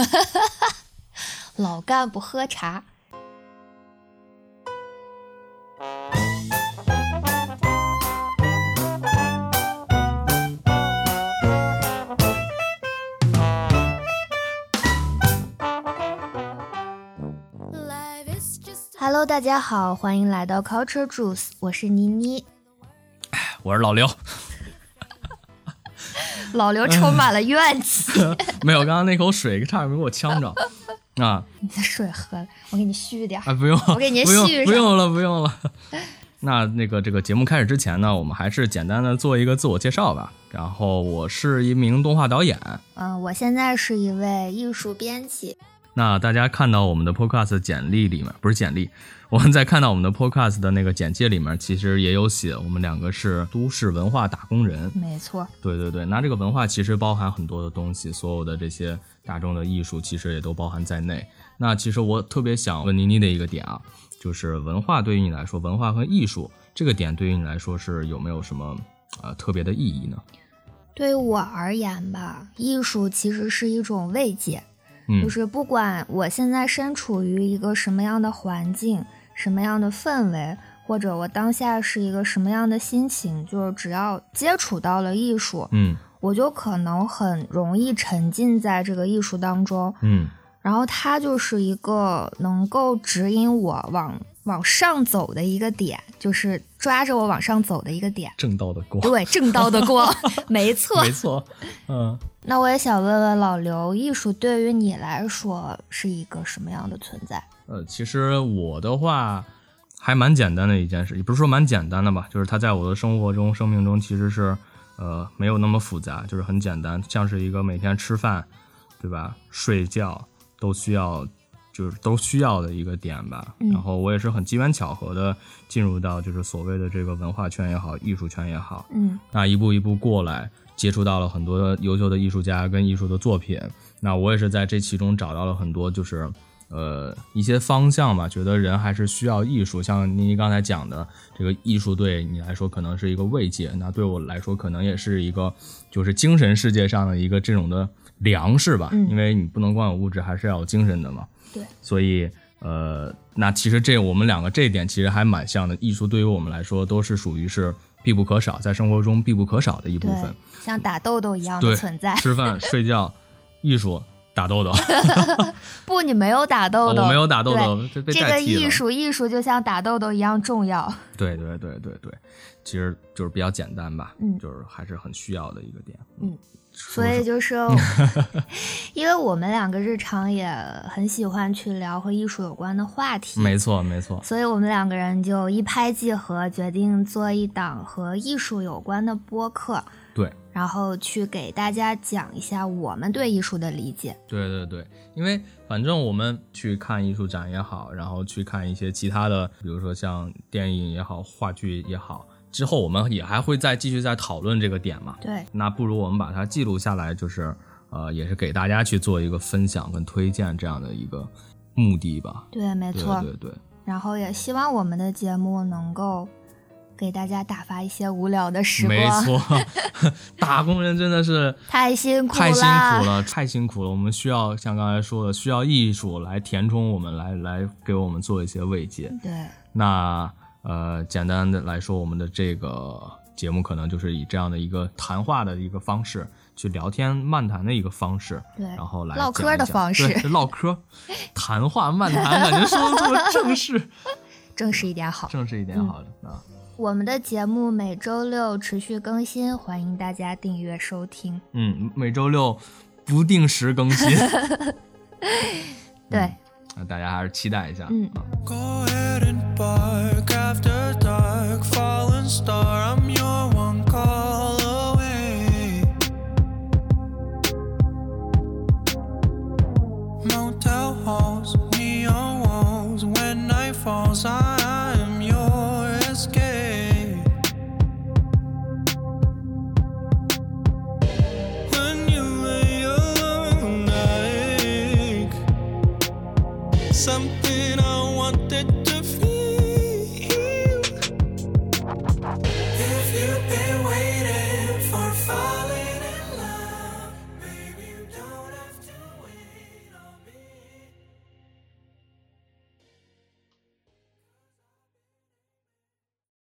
老干部喝茶。Hello，大家好，欢迎来到 Culture Juice，我是妮妮，我是老刘。老刘充满了 怨气。没有，刚刚那口水差点没给我呛着啊！你的水喝了，我给你续点。啊，不用，我给您续不用了，不用了。那那个这个节目开始之前呢，我们还是简单的做一个自我介绍吧。然后我是一名动画导演。嗯，我现在是一位艺术编辑。那大家看到我们的 Podcast 简历里面，不是简历，我们在看到我们的 Podcast 的那个简介里面，其实也有写我们两个是都市文化打工人。没错，对对对，那这个文化其实包含很多的东西，所有的这些大众的艺术其实也都包含在内。那其实我特别想问妮妮的一个点啊，就是文化对于你来说，文化和艺术这个点对于你来说是有没有什么呃特别的意义呢？对于我而言吧，艺术其实是一种慰藉。就是不管我现在身处于一个什么样的环境、什么样的氛围，或者我当下是一个什么样的心情，就是只要接触到了艺术，嗯，我就可能很容易沉浸在这个艺术当中，嗯，然后它就是一个能够指引我往往上走的一个点，就是抓着我往上走的一个点，正道的光，对，正道的光，没错，没错，嗯。那我也想问问老刘，艺术对于你来说是一个什么样的存在？呃，其实我的话还蛮简单的一件事，也不是说蛮简单的吧，就是它在我的生活中、生命中其实是呃没有那么复杂，就是很简单，像是一个每天吃饭，对吧？睡觉都需要，就是都需要的一个点吧。然后我也是很机缘巧合的进入到就是所谓的这个文化圈也好，艺术圈也好，嗯，那一步一步过来。接触到了很多优秀的艺术家跟艺术的作品，那我也是在这其中找到了很多，就是呃一些方向吧。觉得人还是需要艺术，像妮妮刚才讲的，这个艺术对你来说可能是一个慰藉，那对我来说可能也是一个，就是精神世界上的一个这种的粮食吧。因为你不能光有物质，还是要有精神的嘛。对。所以呃，那其实这我们两个这一点其实还蛮像的。艺术对于我们来说都是属于是。必不可少，在生活中必不可少的一部分，像打豆豆一样的存在。吃饭、睡觉、艺术、打豆豆。不，你没有打豆豆，我没有打豆豆，这个艺术，艺术就像打豆豆一样重要。对对对对对，其实就是比较简单吧，嗯，就是还是很需要的一个点，嗯。所以就是，因为我们两个日常也很喜欢去聊和艺术有关的话题，没错没错。所以我们两个人就一拍即合，决定做一档和艺术有关的播客。对，然后去给大家讲一下我们对艺术的理解。对对对，因为反正我们去看艺术展也好，然后去看一些其他的，比如说像电影也好，话剧也好。之后我们也还会再继续再讨论这个点嘛？对，那不如我们把它记录下来，就是呃，也是给大家去做一个分享跟推荐这样的一个目的吧。对，没错，对对。然后也希望我们的节目能够给大家打发一些无聊的时光。没错，打工人真的是太辛苦了，太辛苦了，太辛苦了。我们需要像刚才说的，需要艺术来填充我们，来来给我们做一些慰藉。对，那。呃，简单的来说，我们的这个节目可能就是以这样的一个谈话的一个方式，去聊天漫谈的一个方式，对，然后来唠嗑的方式，唠嗑，谈话漫谈，感觉说的这么正式，正式一点好，正式一点好的啊。我们的节目每周六持续更新，欢迎大家订阅收听。嗯，每周六不定时更新，对。那大家还是期待一下。嗯。something I wanted